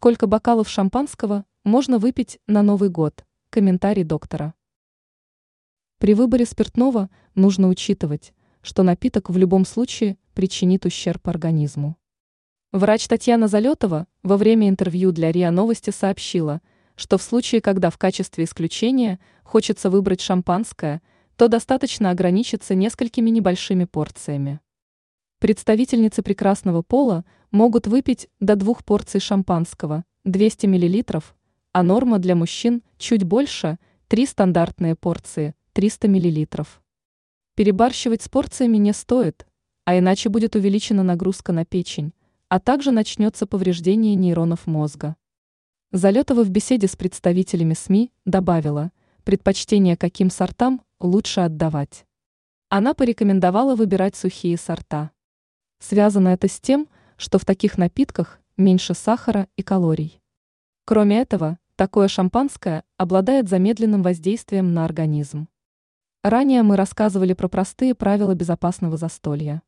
Сколько бокалов шампанского можно выпить на Новый год? Комментарий доктора. При выборе спиртного нужно учитывать, что напиток в любом случае причинит ущерб организму. Врач Татьяна Залетова во время интервью для РИА Новости сообщила, что в случае, когда в качестве исключения хочется выбрать шампанское, то достаточно ограничиться несколькими небольшими порциями. Представительницы прекрасного пола могут выпить до двух порций шампанского, 200 мл, а норма для мужчин чуть больше, 3 стандартные порции, 300 мл. Перебарщивать с порциями не стоит, а иначе будет увеличена нагрузка на печень, а также начнется повреждение нейронов мозга. Залетова в беседе с представителями СМИ добавила, предпочтение каким сортам лучше отдавать. Она порекомендовала выбирать сухие сорта. Связано это с тем, что в таких напитках меньше сахара и калорий. Кроме этого, такое шампанское обладает замедленным воздействием на организм. Ранее мы рассказывали про простые правила безопасного застолья.